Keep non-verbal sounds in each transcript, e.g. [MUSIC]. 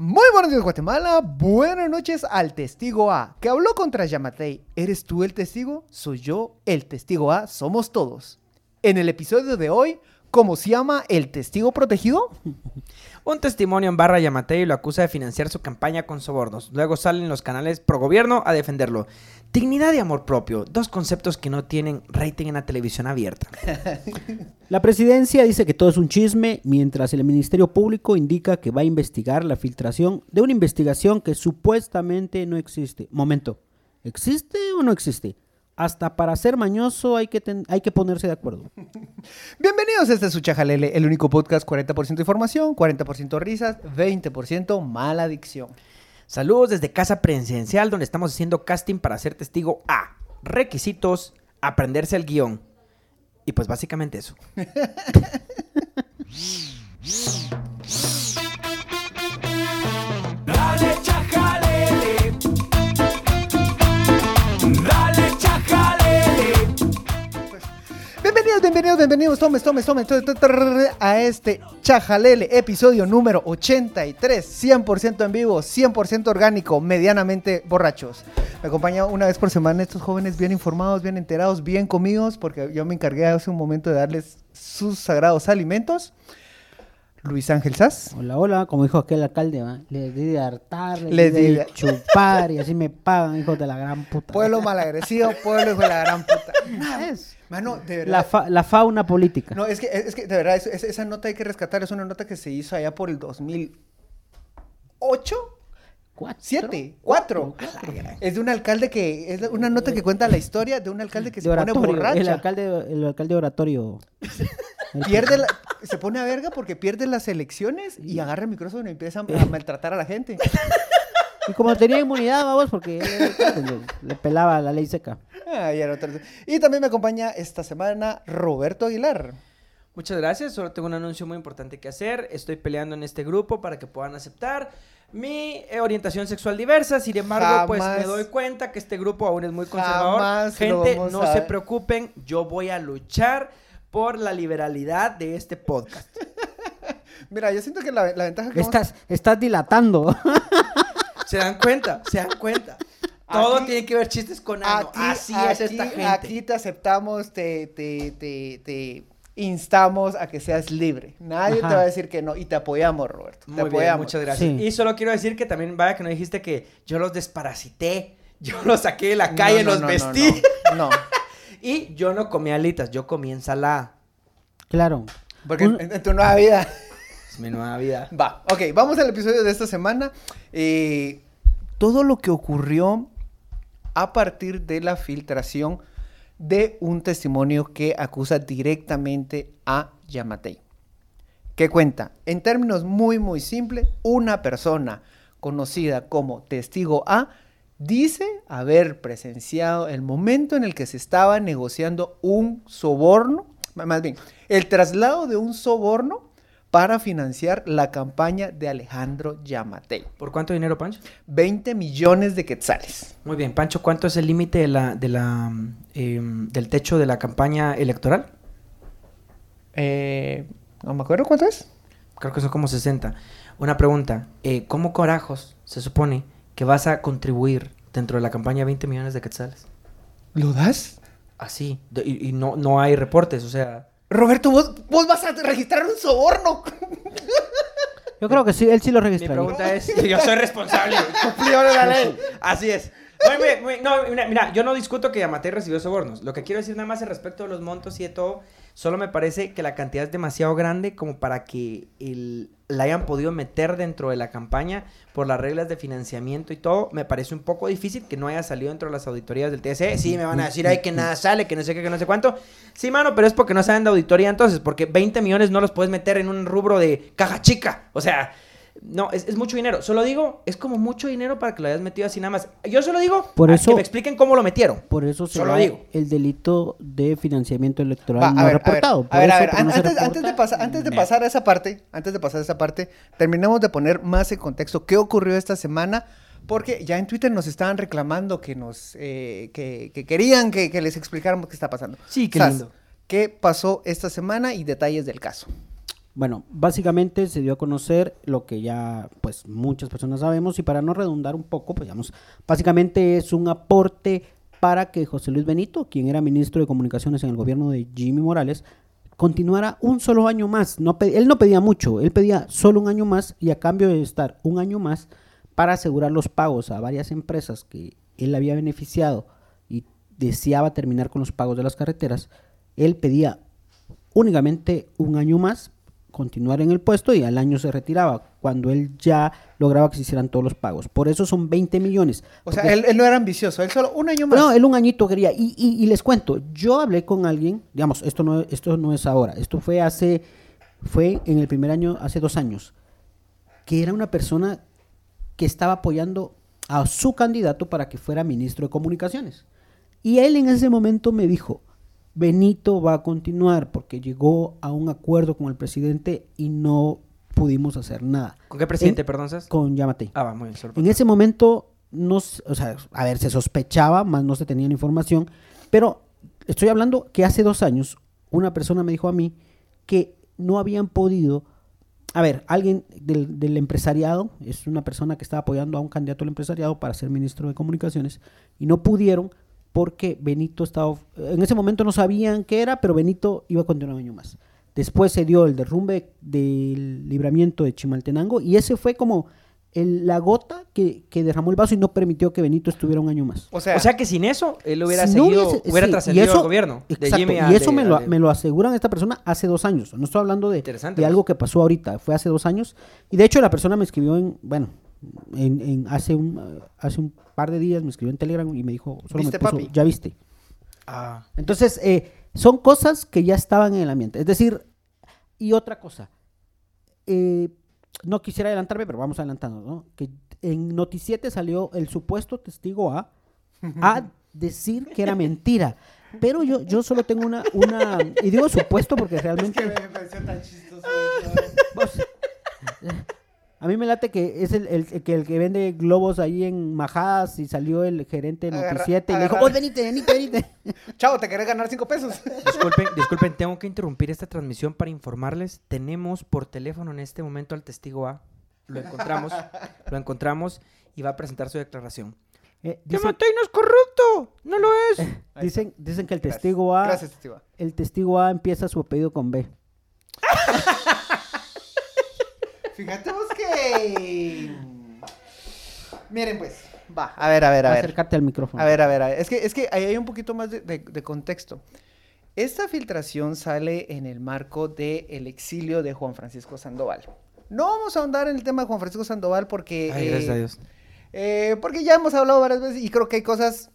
Muy buenos días, Guatemala. Buenas noches al testigo A, que habló contra Yamatei. ¿Eres tú el testigo? Soy yo, el testigo A, somos todos. En el episodio de hoy, ¿cómo se llama el testigo protegido? Un testimonio en barra Yamatei lo acusa de financiar su campaña con sobornos. Luego salen los canales pro gobierno a defenderlo. Dignidad y amor propio, dos conceptos que no tienen rating en la televisión abierta. [LAUGHS] La presidencia dice que todo es un chisme, mientras el Ministerio Público indica que va a investigar la filtración de una investigación que supuestamente no existe. Momento, ¿existe o no existe? Hasta para ser mañoso hay que, ten- hay que ponerse de acuerdo. [LAUGHS] Bienvenidos a este es su Chajalele, el único podcast 40% información, 40% risas, 20% mala adicción. Saludos desde Casa Presidencial, donde estamos haciendo casting para ser testigo A. Requisitos, aprenderse el guion. Y pues básicamente eso. [LAUGHS] bienvenidos, tomes, tomes, tomes, to- to- to- a este Chajalele, episodio número 83, 100% en vivo, 100% orgánico, medianamente borrachos. Me acompaña una vez por semana estos jóvenes bien informados, bien enterados, bien comidos, porque yo me encargué hace un momento de darles sus sagrados alimentos. Luis Ángel Sass. Hola, hola, como dijo aquel alcalde, ¿va? les di de hartar, les, Les di de de- chupar y así me pagan, hijos de la gran puta. Pueblo malagresivo, pueblo hijo de la gran puta. Es Mano, de verdad. la, fa- la fauna política. No, es que, es que de verdad, es- es- esa nota hay que rescatar. Es una nota que se hizo allá por el 2008. Cuatro. ¿Siete? ¿Cuatro? Es de un alcalde que. Es una nota que cuenta la historia de un alcalde que se De pone oratorio, borracha. el alcalde, el alcalde oratorio. [LAUGHS] El- Pierde la- se pone a verga porque pierde las elecciones y agarra el micrófono y empieza a maltratar a la gente. [LAUGHS] Y como tenía inmunidad, vamos, porque él [LAUGHS] le, le pelaba la ley seca. Otra- Y también me acompaña esta semana Roberto Aguilar. Muchas gracias. Solo tengo un anuncio muy importante que hacer. Estoy peleando en este grupo para que puedan aceptar mi eh, orientación sexual diversa. Sin embargo, pues me doy cuenta que este grupo aún es muy conservador. jamás Gente, no a se preocupen. Yo voy a luchar por la liberalidad de este podcast. [LAUGHS] Mira, yo siento que la, la ventaja que Estás, estás dilatando. [LAUGHS] ¿Se dan cuenta? ¿Se dan cuenta? Todo Aquí- tiene que ver chistes con ano. Aquí, Así es aquí- esta gente. Aquí te aceptamos, te, te, te, te instamos a que seas libre. Nadie Ajá. te va a decir que no y te apoyamos, Roberto. te bien, apoyamos. muchas gracias. Sí. Y solo quiero decir que también, vaya que no dijiste que yo los desparasité. [LAUGHS] Yo los saqué de la calle, No, no, los no, vestí. No, no. [LAUGHS] Y yo no comí alitas, yo comí ensalada. claro. porque Un- en, en tu nueva vida. Es mi nueva vida. [LAUGHS] Va, ok, vamos al episodio de esta semana. Eh, todo lo que ocurrió a partir de la filtración de un testimonio que acusa directamente a Yamatei. ¿Qué cuenta? En términos muy, muy simples, una persona conocida como testigo A dice haber presenciado el momento en el que se estaba negociando un soborno, más bien, el traslado de un soborno para financiar la campaña de Alejandro Yamatei. ¿Por cuánto dinero, Pancho? 20 millones de quetzales. Muy bien, Pancho, ¿cuánto es el límite de la, de la, em, del techo de la campaña electoral? Eh, no me acuerdo cuánto es. Creo que son como 60. Una pregunta, eh, ¿cómo corajos se supone que vas a contribuir dentro de la campaña 20 millones de quetzales? ¿Lo das? Así, y, y no, no hay reportes, o sea... Roberto, vos, vos vas a registrar un soborno. Yo creo que sí, él sí lo Mi registraría. pregunta es, [LAUGHS] yo soy responsable, cumplidor de la ley. Así es. Muy muy- no, mira, mira, yo no discuto que Yamatei recibió sobornos. Lo que quiero decir nada más en respecto de los montos y de todo, solo me parece que la cantidad es demasiado grande como para que el- la hayan podido meter dentro de la campaña por las reglas de financiamiento y todo. Me parece un poco difícil que no haya salido dentro de las auditorías del TSE. Sí, me van a decir, ay, que nada sale, que no sé qué, que no sé cuánto. Sí, mano, pero es porque no saben de auditoría entonces, porque 20 millones no los puedes meter en un rubro de caja chica. O sea, no, es, es mucho dinero. Solo digo, es como mucho dinero para que lo hayas metido así nada más. Yo solo digo, Por a eso- que me expliquen cómo lo metieron. Por eso se Solo digo. el delito de financiamiento electoral Va, no a ver, reportado. A ver, a ver, no antes, antes de pasar, antes de pasar a esa parte, antes de pasar a esa parte, terminemos de poner más en contexto qué ocurrió esta semana, porque ya en Twitter nos estaban reclamando que nos, eh, que, que querían que, que les explicáramos qué está pasando. Sí, qué Sas, lindo. ¿Qué pasó esta semana y detalles del caso? Bueno, básicamente se dio a conocer lo que ya pues muchas personas sabemos y para no redundar un poco, pues básicamente es un aporte para que José Luis Benito, quien era ministro de Comunicaciones en el gobierno de Jimmy Morales, continuara un solo año más. No él no pedía mucho, él pedía solo un año más y a cambio de estar un año más para asegurar los pagos a varias empresas que él había beneficiado y deseaba terminar con los pagos de las carreteras, él pedía únicamente un año más continuar en el puesto y al año se retiraba cuando él ya lograba que se hicieran todos los pagos. Por eso son 20 millones. O sea, él, él no era ambicioso, él solo un año más. no, él un añito quería. Y, y- y les cuento, yo hablé con alguien, digamos, esto no, esto no es ahora, esto fue hace, fue en el primer año, hace dos años, que era una persona que estaba apoyando a su candidato para que fuera ministro de comunicaciones. Y él en ese momento me dijo, Benito va a continuar porque llegó a un acuerdo con el presidente y no pudimos hacer nada. ¿Con qué presidente, En- perdón, Sas? Con Yamate. Ah, va, muy bien. En ese momento, no, o sea, a ver, se sospechaba, más no se tenía la información, pero estoy hablando que hace dos años una persona me dijo a mí que no habían podido, a ver, alguien del, del empresariado, es una persona que estaba apoyando a un candidato al empresariado para ser ministro de comunicaciones, y no pudieron porque Benito estaba, en ese momento no sabían qué era, pero Benito iba a continuar un año más. Después se dio el derrumbe del libramiento de Chimaltenango y ese fue como el- la gota que, que derramó el vaso y no permitió que Benito estuviera un año más. O sea, o sea que sin eso, él hubiera Si no seguido, hubiese- hubiera sí, trascendido eso- al gobierno. de Exacto, Jimmy y eso de- me, lo, me lo aseguran esta persona hace dos años. No estoy hablando de, Interesante, de pues. algo que pasó ahorita, fue hace dos años. Y de hecho la persona me escribió en, bueno, en, en hace, un, hace un par de días me escribió en Telegram y me dijo, solo ¿Viste, me puso, papi? ya viste. Ah, Entonces, eh, son cosas que ya estaban en el ambiente. Es decir, y otra cosa, eh, no quisiera adelantarme, pero vamos adelantando, ¿no? Que en Noticiete salió el supuesto testigo A a [LAUGHS] decir que era mentira. Pero yo, yo solo tengo una, una, y digo supuesto porque realmente... pareció tan chistoso. [LAUGHS] A mí me late que es el, el- el que, el que vende globos ahí en Majadas y salió el gerente de Agarra- Noticiete y le dijo, vos venite, venite, venite. [LAUGHS] Chao, ¿te querés ganar cinco pesos? [LAUGHS] disculpen, disculpen, tengo que interrumpir esta transmisión para informarles. Tenemos por teléfono en este momento al testigo A. Lo encontramos, lo encontramos y va a presentar su declaración. Eh, ¡Que dicen, Matei no es corrupto! ¡No lo es! [LAUGHS] dicen, dicen que el Gracias. testigo A, Gracias, testigo. el testigo A empieza su apellido con B. Fíjate vos que... Miren pues, va, a ver, a ver, a ver. Acércate al micrófono. A ver, a ver, a ver. Es que, es que ahí hay un poquito más de, de- de contexto. Esta filtración sale en el marco del exilio de Juan Francisco Sandoval. No vamos a ahondar en el tema de Juan Francisco Sandoval porque... Ay, eh, gracias a Dios. eh, porque ya hemos hablado varias veces y creo que hay cosas...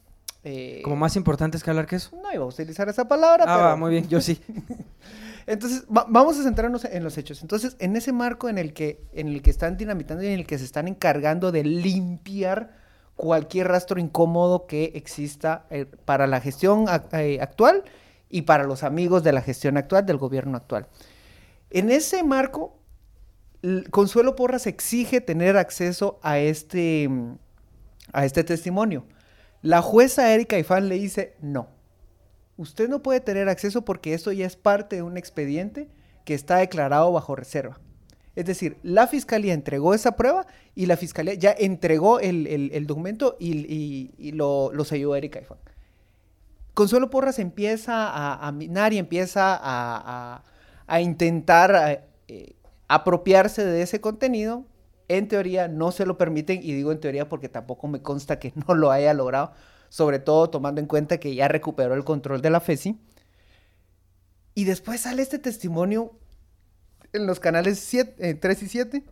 eh, Como más importantes que hablar que eso. No iba a utilizar esa palabra, Ah, pero... va, muy bien, yo sí. [LAUGHS] Entonces, va- vamos a centrarnos en los hechos. Entonces, en ese marco en el que, en el que están dinamitando y en el que se están encargando de limpiar cualquier rastro incómodo que exista eh, para la gestión eh, actual y para los amigos de la gestión actual, del gobierno actual. En ese marco, Consuelo Porras exige tener acceso a este, a este testimonio. La jueza Erika Ifán le dice no. Usted no puede tener acceso porque esto ya es parte de un expediente que está declarado bajo reserva. Es decir, la fiscalía entregó esa prueba y la fiscalía ya entregó el, el- documento y, y- lo, lo selló Erika. Consuelo Porras empieza a, minar y empieza a, a- a intentar eh, eh, apropiarse de ese contenido. En teoría no se lo permiten y digo en teoría porque tampoco me consta que no lo haya logrado, sobre todo tomando en cuenta que ya recuperó el control de la FESI. Y después sale este testimonio en los canales 7, 3 y 7,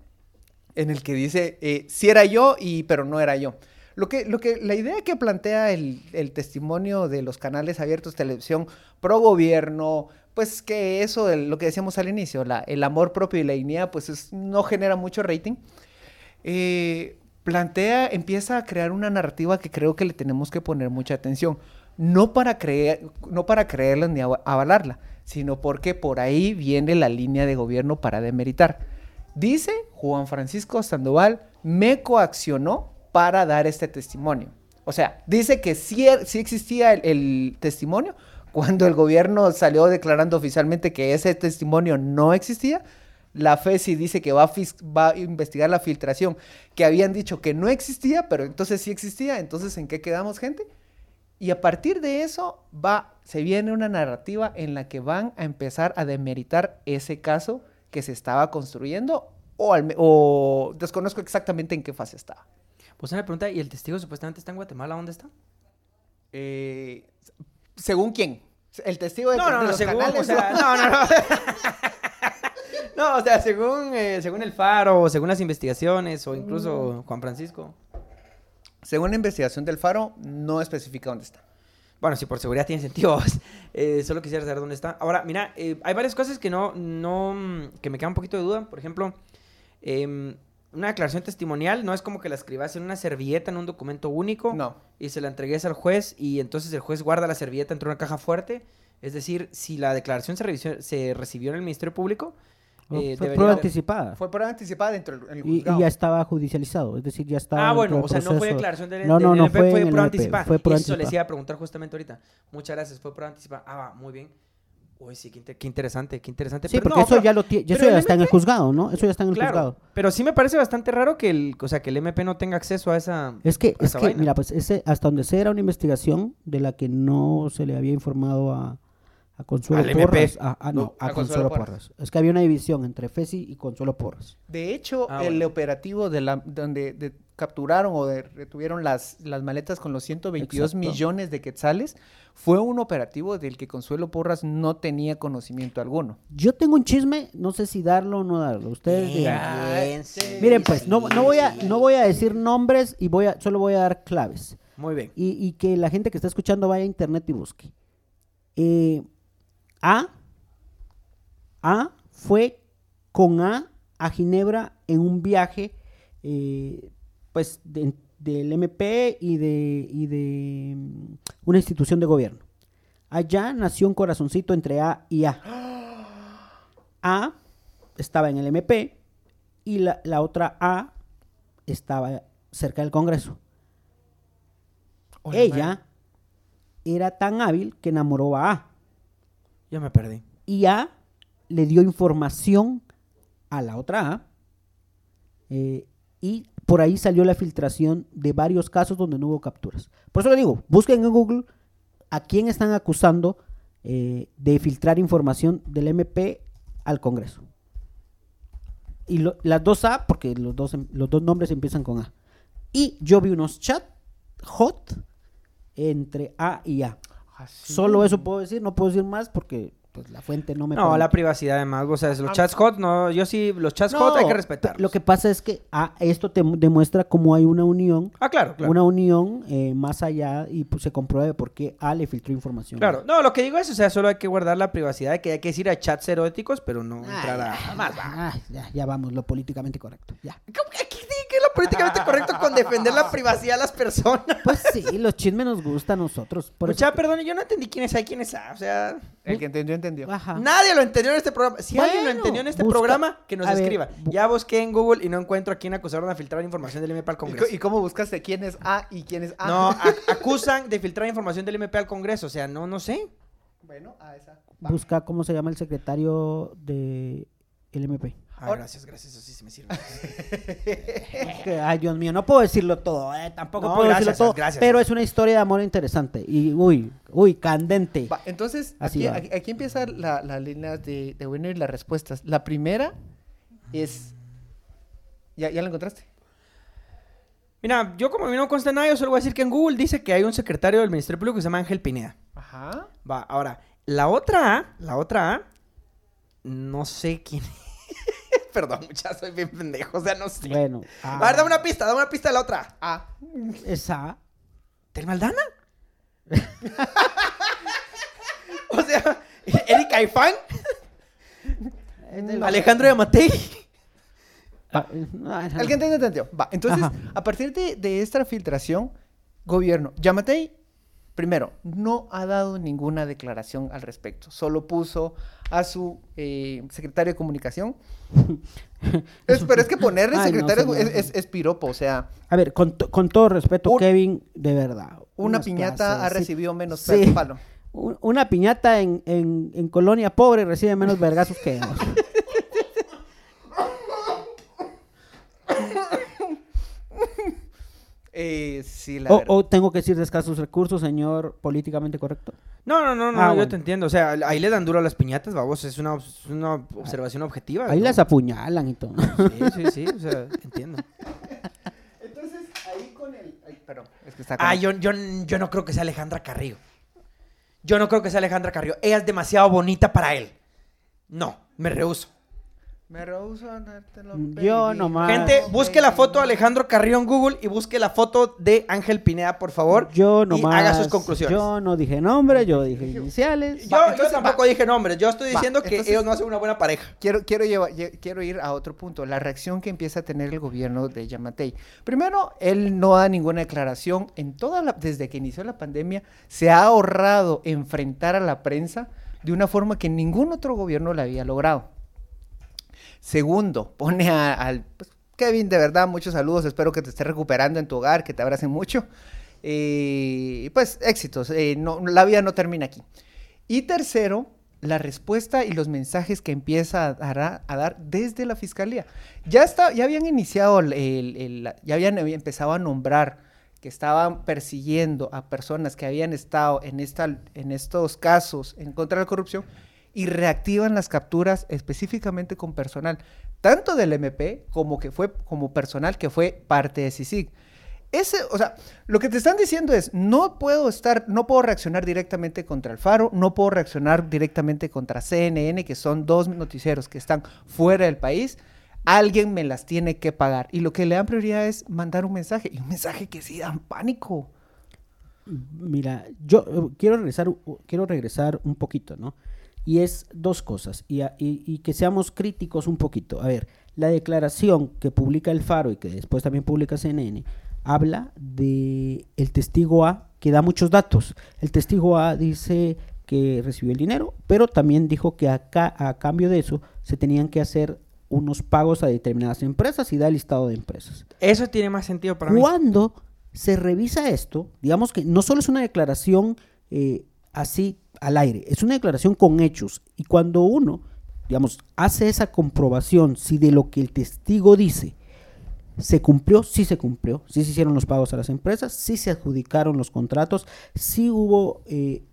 en el que dice, eh, sí era yo, y, pero no era yo. Lo que, lo que, la idea que plantea el, el testimonio de los canales abiertos, televisión, pro gobierno, pues que eso, el- lo que decíamos al inicio, el amor propio y la dignidad, pues es- no genera mucho rating. Eh, plantea, empieza a crear una narrativa que creo que le tenemos que poner mucha atención. No para, creer, no para creerla ni ava- avalarla, sino porque por ahí viene la línea de gobierno para demeritar. Dice Juan Francisco Sandoval, me coaccionó para dar este testimonio. O sea, dice que sí, er- existía el testimonio cuando el gobierno salió declarando oficialmente que ese testimonio no existía, La FESI dice que va a, fis- va a investigar la filtración que habían dicho que no existía, pero entonces sí existía. Entonces, ¿en qué quedamos, gente? Y a partir de eso va, se viene una narrativa en la que van a empezar a demeritar ese caso que se estaba construyendo o, al o desconozco exactamente en qué fase estaba. Pues una pregunta, ¿y el testigo supuestamente está en Guatemala? ¿Dónde está? Eh, según quién. El testigo de, No, no, de no, los según, canales. o sea, no, no, no. [LAUGHS] No, o sea, según, eh, según el Faro, según las investigaciones, o incluso Juan Francisco. Según la investigación del Faro, no especifica dónde está. Bueno, si por seguridad tiene sentido. [LAUGHS] eh, solo quisiera saber dónde está. Ahora, mira, eh, hay varias cosas que no, no, mm, que me quedan un poquito de duda. Por ejemplo, em, una declaración testimonial no es como que la escribas en una servilleta, en un documento único. No. Y se la entregues al juez y entonces el juez guarda la servilleta entre una caja fuerte. Es decir, si la declaración se, revisó- se recibió en el Ministerio Público, eh, fue debería prueba anticipada. Fue prueba anticipada dentro del el Y, y juzgado. ya estaba judicializado, es decir, ya estaba. Ah, bueno, o sea, no fue proceso. declaración del, No, del no, no fue fue prueba anticipada. fue prueba Eso les anticipada. iba a preguntar justamente ahorita. Muchas gracias, fue prueba anticipada. Ah, va, muy bien. Uy, sí, qué, inter- qué interesante, qué interesante. Sí, Pero porque no, eso pero- ya lo ya eso ya está en el juzgado, ¿no? Eso ya está en el Claro, juzgado. pero sí me parece bastante raro que el, o sea, que el MP no tenga acceso a esa... Es que, es que vaina. mira, pues ese, hasta donde sé era una investigación de la que no se le había informado a, a Consuelo Al. Porras. A, a- no, No, a, a Consuelo Consuelo Porras. Porras. Es que había una división entre FESI y Consuelo Porras. De hecho, Ah, el bueno. operativo de la, donde de- capturaron o de- retuvieron las, las maletas con los 122 Exacto. millones de quetzales fue un operativo del que Consuelo Porras no tenía conocimiento alguno. Yo tengo un chisme, no sé si darlo o no darlo. Ustedes digan. Bien, sí, Miren, pues, no, no, voy a, sí. no voy a decir nombres y voy a, solo voy a dar claves. Muy bien. Y, y que la gente que está escuchando vaya a internet y busque. Eh, a, A fue con A a Ginebra en un viaje, eh, pues, de- del MP y de, y de mm, una institución de gobierno. Allá nació un corazoncito entre A y A. A estaba en el MP y la, la otra A estaba cerca del Congreso. Hola, Ella era tan hábil que enamoró a A. Ya me perdí. Y A le dio información a la otra A. eh, y por ahí salió la filtración de varios casos donde no hubo capturas. Por eso le digo, busquen en Google a quién están acusando eh, de filtrar información del MP al Congreso. Y las dos A, porque los dos, em- los dos nombres empiezan con A. Y yo vi unos chat hot entre A y A. Así. Solo eso puedo decir, no puedo decir más porque pues, la fuente no me No, la privacidad además, o sea, los Ah, chats hot, no, yo sí, los chats hot hay que No, respetarlos. Lo que pasa es que ah, esto te mu- demuestra cómo hay una unión, Ah, claro, claro. una unión eh, más allá y pues, se compruebe por qué A le filtró información. Claro, no, lo que digo es, o sea, solo hay que guardar la privacidad, que hay que decir a chats eróticos, pero no Ay, entrar a... ya, más, va. ay, ya, ya vamos, lo políticamente correcto. Ya. ¿Cómo [LAUGHS] políticamente correcto con defender la privacidad de las personas? Pues sí, los chismes nos gustan a nosotros. Por Mucha, eso- perdón, yo no entendí quién es A y quién es A, o sea... El que entendió, entendió. Ajá. Nadie lo entendió en este programa. Si alguien lo entendió en este busca- programa, que nos a ver, escriba. bu- Ya busqué en Google y no encuentro a quién acusaron de filtrar información del MP al ¿Y, co- Congreso. y cómo buscaste quién es A y quién es A? No, [LAUGHS] acusan de filtrar información del MP al Congreso. O sea, no, no sé. Bueno, A esa. Busca cómo se llama el secretario de el MP. Ah, Ahora- gracias, gracias. Eso sí se me sirve. [LAUGHS] Es que, ay, Dios mío, no puedo decirlo todo, eh, tampoco No, puedo gracias, decirlo todo, gracias. pero es una historia de amor interesante y, uy, uy, candente. Va, entonces, Así aquí, aquí, aquí empiezan la- las líneas de, de bueno y las respuestas. La primera es... ¿Ya, ya la encontraste? Mira, yo como a mí no consta nada, yo solo voy a decir que en Google dice que hay un secretario del Ministerio Público que se llama Ángel Pineda. Ajá. Va, ahora, la otra A, la otra A, no sé quién es. [LAUGHS] Perdón, muchachos, soy bien pendejo, o sea, no sé. Bueno, A ah, ver, dame una pista, dame una pista de la otra. A. esa, ¿Tel Maldana? [LAUGHS] [LAUGHS] o sea, Erika Caifán, es del- Alejandro Yamatei. ah, no, no, El que entendió, entendió. Va, entonces, Ajá. a partir de, de esta filtración, gobierno, Yamatei, Primero, no ha dado ninguna declaración al respecto, solo puso a su eh, secretario de comunicación. [LAUGHS] pero es que ponerle secretario es, es, piropo, o sea... A ver, con, con todo respeto, Kevin, de verdad. Una piñata ha recibido menos sí. palo. Una piñata en, en, en, colonia pobre recibe menos vergazos que ellos. [LAUGHS] Eh, sí, la O, tengo que decir de escasos recursos, señor políticamente correcto. No, no, no, no, Ah, yo bueno. te entiendo. O sea, ahí le dan duro a las piñatas, vamos, es una, es una observación objetiva. Ahí ¿no? las apuñalan y todo. Sí, sí, sí, o sea, entiendo. [LAUGHS] Entonces, ahí con el... Ay, perdón, es que está Ah, yo, yo, yo no creo que sea Alejandra Carrillo. Yo no creo que sea Alejandra Carrillo. Ella es demasiado bonita para él. No, me rehuso. Me rehuso a dártelo, Yo baby. nomás- Gente, busque la foto de Alejandro Carrillo en Google y busque la foto de Ángel Pineda, por favor. Yo y nomás. haga sus conclusiones. Yo no dije nombre, yo dije iniciales. Yo, Va, yo tampoco va. dije nombres. Yo estoy Va, diciendo que entonces- ellos no hacen una buena pareja. Quiero, quiero, llevar- lle- quiero ir a otro punto, la reacción que empieza a tener el gobierno de Yamatei. Primero, él no da ninguna declaración. En toda la, desde que inició la pandemia, se ha ahorrado enfrentar a la prensa de una forma que ningún otro gobierno la había logrado. Segundo, pone al... pues, Kevin, de verdad, muchos saludos. Espero que te estés recuperando en tu hogar, que te abracen mucho. Eh, Y pues éxitos. eh, no, la vida no termina aquí. Y tercero, la respuesta y los mensajes que empieza a dar, desde la fiscalía. Ya, está, ya habían iniciado, el- ya habían empezado a nombrar que estaban persiguiendo a personas que habían estado en, esta, en estos casos en contra de la corrupción y reactivan las capturas específicamente con personal, tanto del MP como que fue como personal que fue parte de CICIG. Ese, o sea, lo que te están diciendo es, no puedo estar, no puedo reaccionar directamente contra el Faro, no puedo reaccionar directamente contra CNN, que son dos noticieros que están fuera del país. Alguien me las tiene que pagar. Y lo que le dan prioridad es mandar un mensaje. Y un mensaje que sí dan pánico. Mira, yo eh, quiero regresar, quiero regresar un poquito, ¿no? Y es dos cosas, y, a- y- y que seamos críticos un poquito. A ver, la declaración que publica el Faro y que después también publica CNN habla de el testigo A que da muchos datos. El testigo A dice que recibió el dinero, pero también dijo que acá, a cambio de eso se tenían que hacer unos pagos a determinadas empresas y da el listado de empresas. Eso tiene más sentido para mí. Cuando se revisa esto, digamos que no solo es una declaración eh, así al aire, es una declaración con hechos. Y cuando uno, digamos, hace esa comprobación si de lo que el testigo dice se cumplió, sí se cumplió, sí se hicieron los pagos a las empresas, sí se adjudicaron los contratos, sí hubo, eh,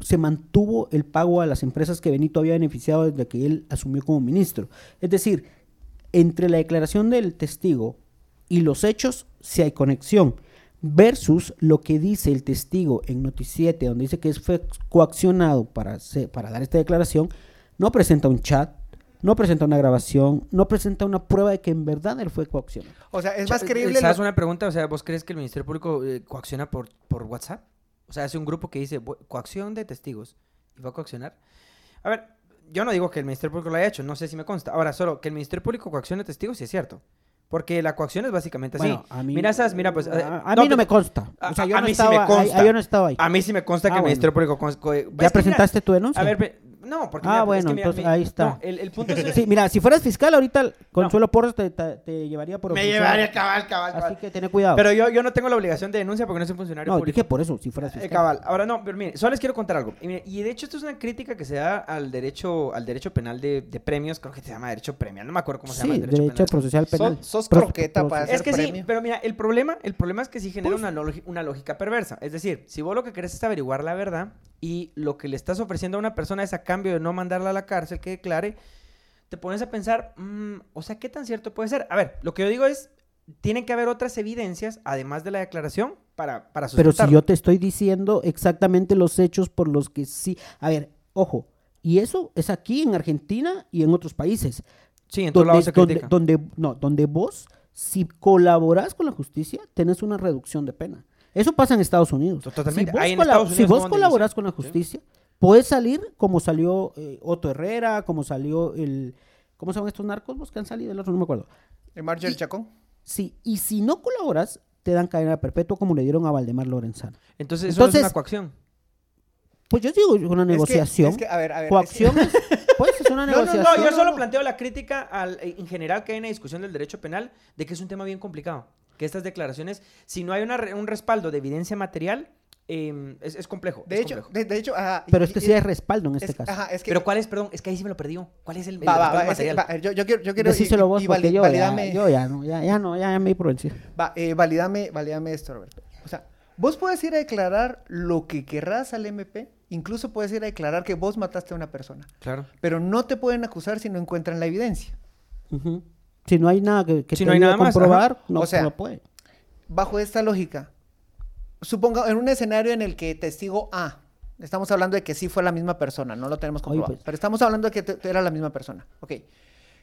se mantuvo el pago a las empresas que Benito había beneficiado desde que él asumió como ministro. Es decir, entre la declaración del testigo y los hechos, sí hay conexión. Versus lo que dice el testigo en Noticiete, donde dice que es- fue coaccionado para, para dar esta declaración, no presenta un chat, no presenta una grabación, no presenta una prueba de que en verdad él fue coaccionado. O sea, es más creíble. ¿Sabes lo- una pregunta? O sea, ¿vos crees que el Ministerio Público eh, coacciona por, por WhatsApp? O sea, hace un grupo que dice "Bu- coacción de testigos y va a coaccionar. A ver, yo no digo que el Ministerio Público lo haya hecho, no sé si me consta. Ahora, solo que el Ministerio Público coaccione testigos sí es cierto. Porque la coacción es básicamente así. Bueno, a mí, Mira esas, mira, pues. eh, a, a mí no pero- me consta. a- O sea, a- yo a no mí sí estaba me ahí- consta. ahí yo no estaba ahí. A mí sí me consta que Ah, el bueno. Ministerio Público... cons- co- es ¿Ya que presentaste tu denuncia? A ver, ve- no, porque... Ah, mira, pues, es bueno, que mira, entonces mi- ahí está. no, el, el punto es... Sí, mira, si fueras fiscal ahorita, Consuelo Porras te, te- te llevaría por me llevaría cabal, cabal, cabal. Así que ten cuidado. Pero yo, yo no tengo la obligación de denuncia porque no soy funcionario no, público. dije por eso, si fueras Eh, fiscal. cabal. Ahora no, pero mire, solo les quiero contar algo. Y, mire, y de hecho esto es una crítica que se da al derecho, al derecho penal de, de premios, creo que se llama derecho premial, no me acuerdo cómo se Sí, llama el derecho, derecho penal. procesal penal. Sos- sos Pro- croqueta pro- para Es que sí, pero mira, el problema, el problema es que sí genera una, una lógica perversa. Es decir, si vos lo que querés es averiguar la verdad y lo que le estás ofreciendo a una persona es a cambio de no mandarla a la cárcel que declare, te pones a pensar, mm, o sea, ¿qué tan cierto puede ser? A ver, lo que yo digo es, tienen que haber otras evidencias, además de la declaración, para, para Pero si yo te estoy diciendo exactamente los hechos por los que sí. A ver, ojo. Y eso es aquí en Argentina y en otros países. Sí, en todos donde, se donde, donde- no, donde vos, si colaborás con la justicia, tenés una reducción de pena. Eso pasa en Estados Unidos. Totalmente. Si vos, en si vos colaborás con la Sí. justicia, puedes salir como salió eh, Otto Herrera, como salió el... ¿Cómo se llaman estos narcos? Vos que han salido, el otro no me acuerdo. ¿El Marjorie Chacón? Sí, y si no colaboras, te dan cadena perpetua como le dieron a Valdemar Lorenzano. Entonces, eso no es Entonces- una coacción. Pues yo digo una Es que- negociación. es que, a ver, a ver, coacción es, [LAUGHS] pues es una No, no, negociación. no, yo no, solo no. planteo la crítica al, eh, en general que hay una discusión del derecho penal de que es un tema bien complicado. Que estas declaraciones, si no hay una re- un respaldo de evidencia material, eh, es, es complejo. De es hecho, complejo. de, de hecho, ajá, Pero y- es que y- sí hay respaldo en este es- caso. Ajá, es que... Pero ¿cuál es, perdón? Es que ahí sí me lo perdió. ¿Cuál es el, el Va, va, es material? va, yo, yo quiero, yo quiero... Decíselo y- vos y vali- yo, ya, validame- yo ya no, ya, ya no, ya me di por vencido. Va, eh, validame, validame esto, Roberto. O sea, vos puedes ir a declarar lo que querrás al MP, incluso puedes ir a declarar que vos mataste a una persona, Claro. pero no te pueden acusar si no encuentran la evidencia. Si no hay nada que, que Si te no hay nada más, comprobar, no O sea, no puede. Bajo esta lógica, suponga en un escenario en el que testigo A, estamos hablando de que sí fue la misma persona, no lo tenemos Oye, comprobado, pues. pero estamos hablando de que te- era la misma persona. Ok.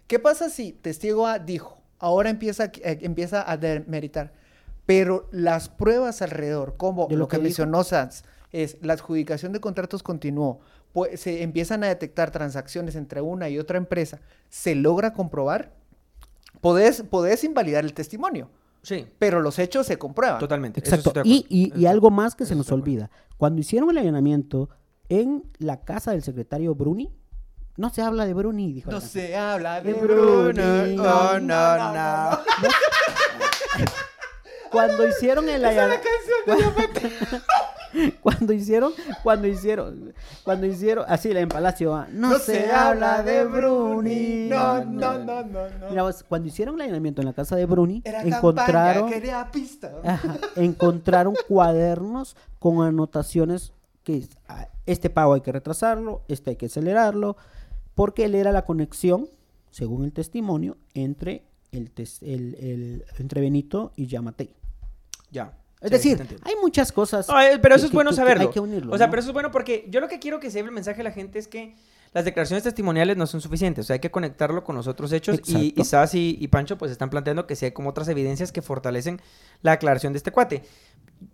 ¿Qué pasa si testigo A dijo, ahora empieza, eh, empieza a demeritar, pero las pruebas alrededor, como De lo, lo que, que mencionó Sanz, es la adjudicación de contratos continuó, pues se empiezan a detectar transacciones entre una y otra empresa, se logra comprobar, podés, podés invalidar el testimonio, Sí, pero los hechos se comprueban. totalmente. Exacto. Y, y- algo más que se nos olvida. Cuando hicieron el allanamiento en la casa del secretario Bruni, no se habla de Bruni, dijo. No se habla de De Bruno. Bruni. No, no, no. [LAUGHS] Cuando hicieron el allanamiento. [LAUGHS] [LAUGHS] Cuando hicieron, cuando hicieron, cuando hicieron, así en Palacio, ah, no, se, habla de Bruni. No, no, no, no, no. Mira, cuando hicieron el allanamiento en la casa de Bruni, Era encontraron, campaña, quería pista. Ajá, encontraron [LAUGHS] cuadernos con anotaciones que ah, este pago hay que retrasarlo, este hay que acelerarlo, porque él era la conexión, según el testimonio, entre el, tes- el- el- entre Benito y Yamatei. Ya. Es Sí, decir, hay muchas cosas. No, eh, pero que- eso es bueno que- que saberlo. Hay que unirlo. O sea, ¿no? pero eso es bueno porque yo lo que quiero que se lleve el mensaje a la gente es que las declaraciones testimoniales no son suficientes. O sea, hay que conectarlo con los otros hechos. Y, Exacto. y Sas y, y Pancho pues están planteando que sí hay como otras evidencias que fortalecen la aclaración de este cuate.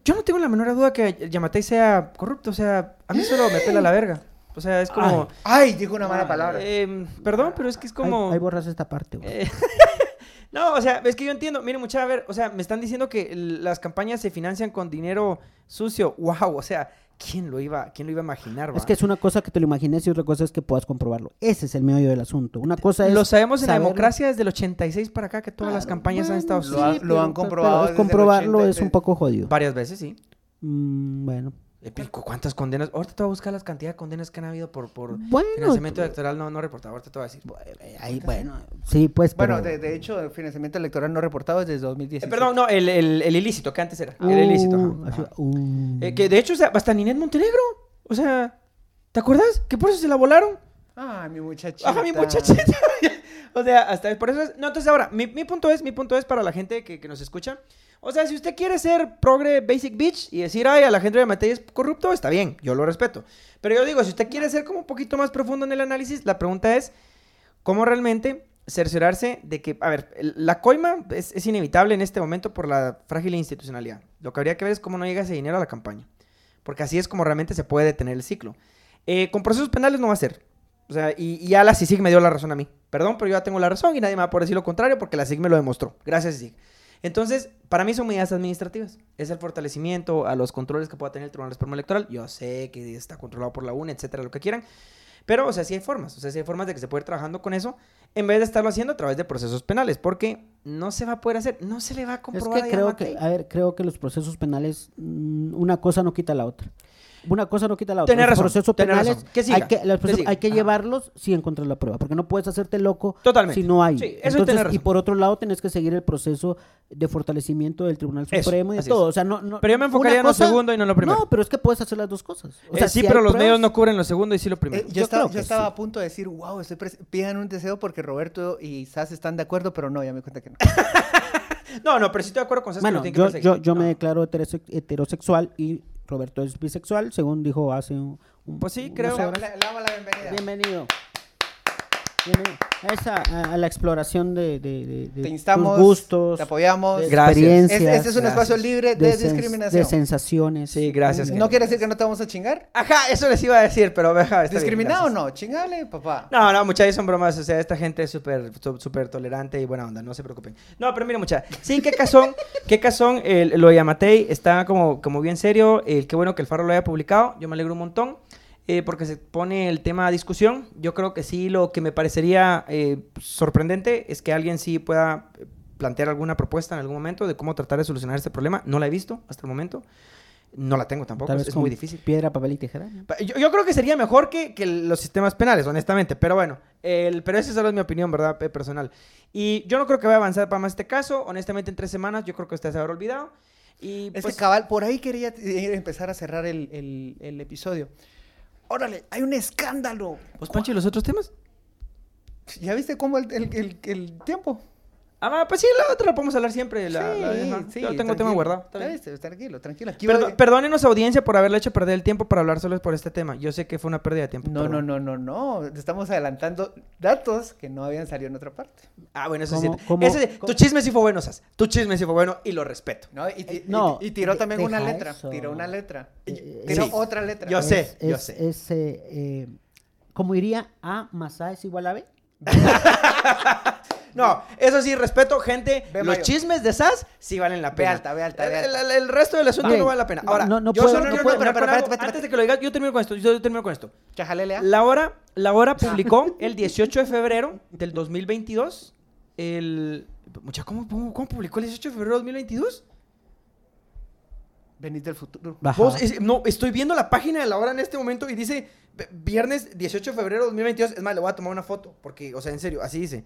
Yo no tengo la menor duda que Yamatei sea corrupto. O sea, a mí solo me pela la verga. O sea, es como... Ay, dijo una mala palabra. eh, perdón, pero es que es como... Ahí, ahí borras esta parte. güey. Eh, [LAUGHS] no, o sea, es que yo entiendo. Miren, mucha, a ver, o sea, me están diciendo que las campañas se financian con dinero sucio. Wow, o sea, ¿quién lo iba, quién lo iba a imaginar? Es va? que es una cosa que te lo imagines y otra cosa es que puedas comprobarlo. Ese es el meollo del asunto. Una cosa es. Lo sabemos en la democracia desde el 86 para acá que todas las Claro, campañas han bueno, estado Lo sucias. han- sí, lo han comprobado pero desde el comprobarlo 80, es un poco jodido. Varias veces, sí. Mm, bueno. Épico, ¿cuántas condenas? Ahorita te voy a buscar las cantidades de condenas que han habido por, por Bueno, financiamiento electoral. No, no reportado. Ahorita te voy a decir. Eh, Ahí, bueno, sí, pues. Bueno, pero- de, de hecho, el financiamiento electoral no reportado es desde 2017. Eh, perdón, no, el, el- el ilícito que antes era. El ilícito, ajá, Uh, ajá. uh. Eh, que de hecho, o sea, hasta Ninette Montenegro. O sea, ¿te acuerdas? Que por eso se la volaron. Ah, mi muchachita. Ajá, mi muchachita. [LAUGHS] o sea, hasta por eso es. No, entonces ahora, mi, punto es, mi punto es para la gente que, nos escucha. O sea, si usted quiere ser progre basic bitch y decir, ay, a la gente de Matei es corrupto, está bien, yo lo respeto. Pero yo digo, si usted quiere ser como un poquito más profundo en el análisis, la pregunta es, ¿cómo realmente cerciorarse de que, a ver, la coima es, es inevitable en este momento por la frágil institucionalidad. Lo que habría que ver es cómo no llega ese dinero a la campaña. Porque así es como realmente se puede detener el ciclo. Eh, con procesos penales no va a ser. O sea, y, y ya la CICIG me dio la razón a mí. Perdón, pero yo ya tengo la razón y nadie me va a poder decir lo contrario porque la CICIG me lo demostró. Gracias, CICIG. Entonces, para mí son medidas administrativas. Es el fortalecimiento a los controles que pueda tener el Tribunal Supremo Electoral. Yo sé que está controlado por la UNE, etcétera, lo que quieran. Pero, o sea, sí hay formas. O sea, sí hay formas de que se pueda ir trabajando con eso en vez de estarlo haciendo a través de procesos penales. Porque no se va a poder hacer. No se le va a Es comprobar que a creo que, a ver, creo que los procesos penales, mm, una cosa no quita la otra. Una cosa no quita la otra. Tenés los razón, procesos tenés penales razón. Que siga, hay que, los que procesos siga. hay que Ajá. llevarlos si encontrar la prueba, porque no puedes hacerte loco Totalmente. si no hay. Sí, eso Entonces, tenés y razón. por otro lado tenés que seguir el proceso de fortalecimiento del Tribunal Eso, Supremo y de todo. O sea, no, no- Pero yo me enfocaría en lo segundo y no en lo primero. No, pero es que puedes hacer las dos cosas. O Eh, sí, si pero los pruebas- medios no cubren lo segundo y sí lo primero. Eh, yo Yo estaba, yo que estaba sí. a punto de decir, wow, estoy pidan un deseo porque Roberto y Sas están de acuerdo, pero no, ya me cuenta que no. [LAUGHS] No, no, pero sí estoy de acuerdo con César que Bueno, que yo, perseguir. yo, yo me declaro heterose- heterosexual y Roberto es bisexual, según dijo hace un, un- Pues sí, creo. Le damos la bienvenida. Bienvenido. Esa, a, a la exploración de, de, de- de Te instamos, tus gustos, te apoyamos. de Gracias. experiencias, Este, este es un Gracias. espacio libre de, discriminación. de sensaciones. Sí, gracias. no quiere decir que no te vamos a chingar. Ajá, eso les iba a decir, pero deja. ¿Discriminado o no? Chingale, papá. No, no, muchachos, son bromas. O sea, esta gente es súper súper tolerante y buena onda, no se preocupen. No, pero mira, muchachos. Sí, qué casón, [LAUGHS] qué casón. El, lo de Yamatei está como, como bien serio. El, qué bueno que el Faro lo haya publicado. Yo me alegro un montón. Eh, porque se pone el tema a discusión. Yo creo que sí, lo que me parecería eh, sorprendente es que alguien sí pueda plantear alguna propuesta en algún momento de cómo tratar de solucionar este problema. No la he visto hasta el momento. No la tengo tampoco, Tal es, vez es con muy difícil. Piedra, papel y tijera. Yo, yo creo que sería mejor que, que los sistemas penales, honestamente. Pero bueno, el, pero esa solo es mi opinión, ¿verdad? Pe- Personal. Y yo no creo que vaya a avanzar para más este caso. Honestamente, en tres semanas yo creo que usted se habrá olvidado. Y Es pues, que cabal, por ahí quería eh, empezar a cerrar el, el- el episodio. Órale, hay un escándalo. pues Pancho, ¿y los otros temas? ¿Ya viste cómo el, el- el- el tiempo? Ah, pues sí, la otra la podemos hablar siempre. La, la- ajá. yo tengo tema guardado. viste, Tranquilo, tranquilo. Aquí perdónenos, audiencia, por haberle hecho perder el tiempo para hablar solo por este tema. Yo sé que fue una pérdida de tiempo. No, no, perdón. no, no, no. Estamos adelantando datos que no habían salido en otra parte. Ah, bueno, eso sí. ¿Cómo- cómo- Ese- cómo? Tu cisme sí fue bueno, Sas. Tu chisme sí fue bueno y lo respeto. No, y, Eh, no, y- y tiró también una letra. eso. Tiró una letra. Eh, tiró sí. otra letra. Yo sé, Es- yo es- sé. es, eh, eh, ¿Cómo iría A más A es igual a B? [LAUGHS] No, eso sí, respeto, gente. Ve, los Mayo. chismes de Sas sí valen la Ve pena. alta, ve alta, ve El, alta. el- el resto del asunto Vale. no vale la pena. Ahora, No, no yo puedo- solo no puedo- pero, pero, Antes de que lo digas, yo termino con esto. Yo termino con esto. Chajalelea. La hora, la hora publicó el 18 de febrero del 2022. El. Mucha, ¿cómo, publicó el 18 de febrero del 2022? Venís del futuro. Ajá. Vos, es- no, estoy viendo la página de la hora en este momento y dice viernes 18 de febrero de 2022. Es más, le voy a tomar una foto. Porque, o sea, en serio, así dice.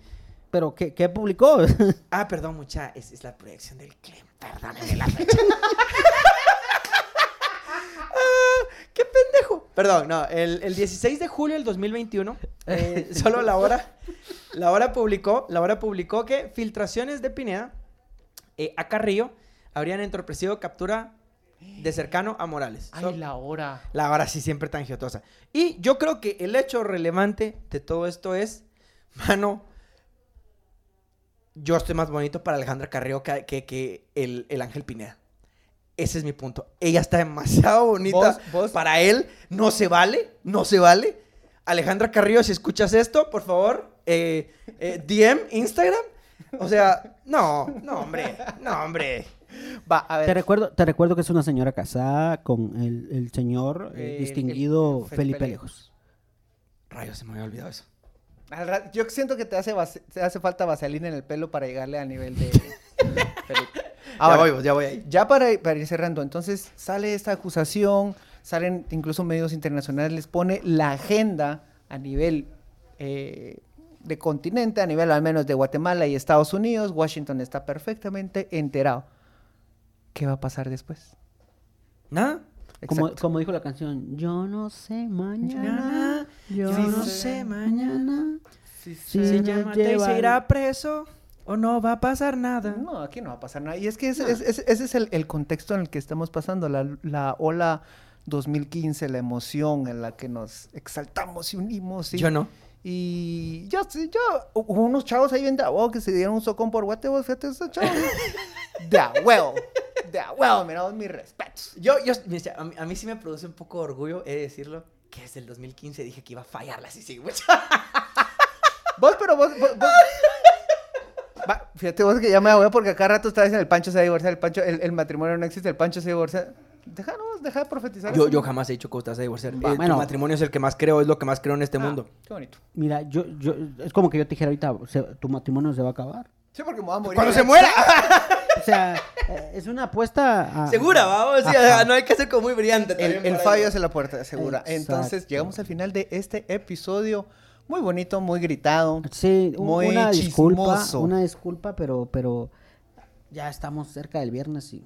¿Pero qué, qué publicó? [LAUGHS] Ah, perdón, mucha, es, es la proyección del clima. Perdónenme la fecha. [LAUGHS] Ah, ¡Qué pendejo! Perdón, no, el, el 16 de julio del 2021, eh, [LAUGHS] solo la hora, la hora publicó, la hora publicó que filtraciones de Pineda eh, a Carrillo habrían entorpecido captura de cercano a Morales. Ay, So- la hora. la hora sí siempre tan giotosa. Y yo creo que el hecho relevante de todo esto es, mano, yo estoy más bonito para Alejandra Carrillo que, que- que el, el Ángel Pineda. Ese es mi punto. Ella está demasiado bonita Vos- vos- para él. No se vale, no se vale. Alejandra Carrillo, si escuchas esto, por favor, eh, eh, DM, Instagram. O sea, no, no, hombre, no, hombre. Va, a ver. Te recuerdo, te recuerdo que es una señora casada con el, el señor eh, distinguido el- el Felipe Felipe Lejos. Rayos, se me había olvidado eso. Yo siento que te hace, te hace falta vaselina en el pelo para llegarle al nivel de [LAUGHS] Felipe. ya voy, ya voy ahí. Ya para, para ir cerrando, entonces sale esta acusación, salen incluso medios internacionales, les pone la agenda a nivel eh, de continente, a nivel al menos de Guatemala y Estados Unidos. Washington está perfectamente enterado. ¿Qué va a pasar después? ¿Nada? Como dijo la canción, yo no sé mañana, yo yo no sé mañana. Sí, Si me llama y se irá preso o no va a pasar nada. No, aquí no va a pasar nada. Y es que ese, ese- ese- ese es el, el contexto en el que estamos pasando, la, la ola 2015, la emoción en la que nos exaltamos y unimos. Y, Yo no. Y ya, sé, ya, hubo unos chavos ahí bien de a huevo que se dieron un socón por Guatemala, fíjate esos chavos. [LAUGHS] De huevo, de huevo, mira, mis respetos. Yo, yo, a mí, a mí sí me produce un poco de orgullo, he de decirlo, que desde el 2015 dije que iba a fallarla así, sí, güey. Vos, pero vos, vos, vos- Va, fíjate vos que ya me huevo porque acá rato está diciendo el Pancho se va a divorciar, el, Pancho, el, el matrimonio no existe, el Pancho se divorcia. Deja, no, deja de profetizar. Yo, eso. yo jamás he dicho que estás a divorciar. Va, Eh, bueno. Tu matrimonio es el que más creo, es lo que más creo en este Ah, mundo. Qué bonito. Mira, yo, yo, es como que yo te dijera ahorita, se- tu matrimonio se va a acabar. Sí, porque me voy a morir. Cuando se muera. [LAUGHS] O sea, eh, es una apuesta a... Segura, vamos. No hay que ser como muy brillante. El, el fallo hace la puerta, segura. Exacto. Entonces, llegamos al final de este episodio. Muy bonito, muy gritado. Sí, un- Muy una disculpa, una disculpa, pero, pero ya estamos cerca del viernes y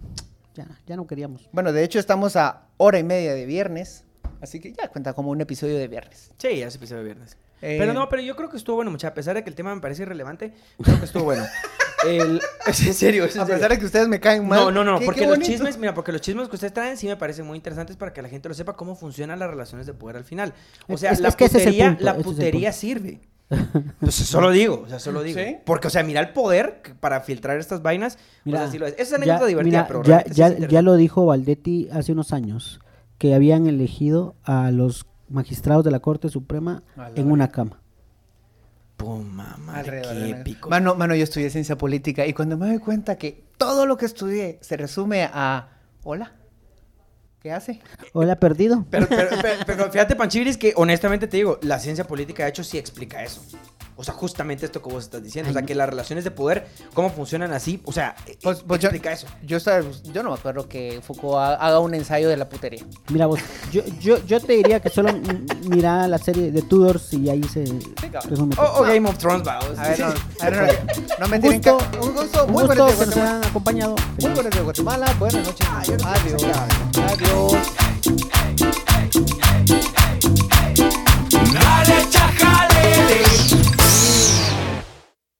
ya, ya no queríamos. Bueno, de hecho, estamos a hora y media de viernes. Así que ya cuenta como un episodio de viernes. Sí, ya se episodio de viernes. Eh, Pero no, pero yo creo que estuvo bueno, mucha. A pesar de que el tema me parece irrelevante, creo que estuvo bueno. [LAUGHS] El- [LAUGHS] es en serio, es en A pesar de que ustedes me caen mal. No, no, no, qué- porque qué los chismes, mira, porque los chismes que ustedes traen sí me parecen muy interesantes para que la gente lo sepa cómo funcionan las relaciones de poder al final. O sea, es- la es que ese es el putería, punto, la ese es el putería sirve. [LAUGHS] Entonces, solo digo, o sea, solo digo. ¿Sí? Porque, o sea, mira el poder para filtrar estas vainas. Mira, o sea, sí lo es. Esa es anécdota ya- divertida, mira, pero ya, ya, ya lo dijo Valdetti hace unos años, que habían elegido a los magistrados de la Corte Suprema en una cama. Pum, mamá, qué épico. Mano, mano, yo estudié ciencia política y cuando me doy cuenta que todo lo que estudié se resume a hola. ¿Qué hace? Hola, perdido. Pero, pero, pero, pero fíjate, Panchiris, que honestamente te digo, la ciencia política de hecho sí explica eso. O sea, justamente esto que vos estás diciendo. O sea, que las relaciones de poder, cómo funcionan así. O sea, e, pues, pues explica eso. Yo, no me acuerdo que Foucault haga un ensayo de la putería. Mira vos, yo, yo, yo te diría que solo mira la serie de Tudors y ahí se resume. Oh, o, oh, Game of Thrones, va. A ver, no, a ver, no, me tienen. Un gusto, muy buenas noches. nos acompañado. Muy buenas de Guatemala, buenas noches. Ah, Adiós. Adiós. Dale, chajale.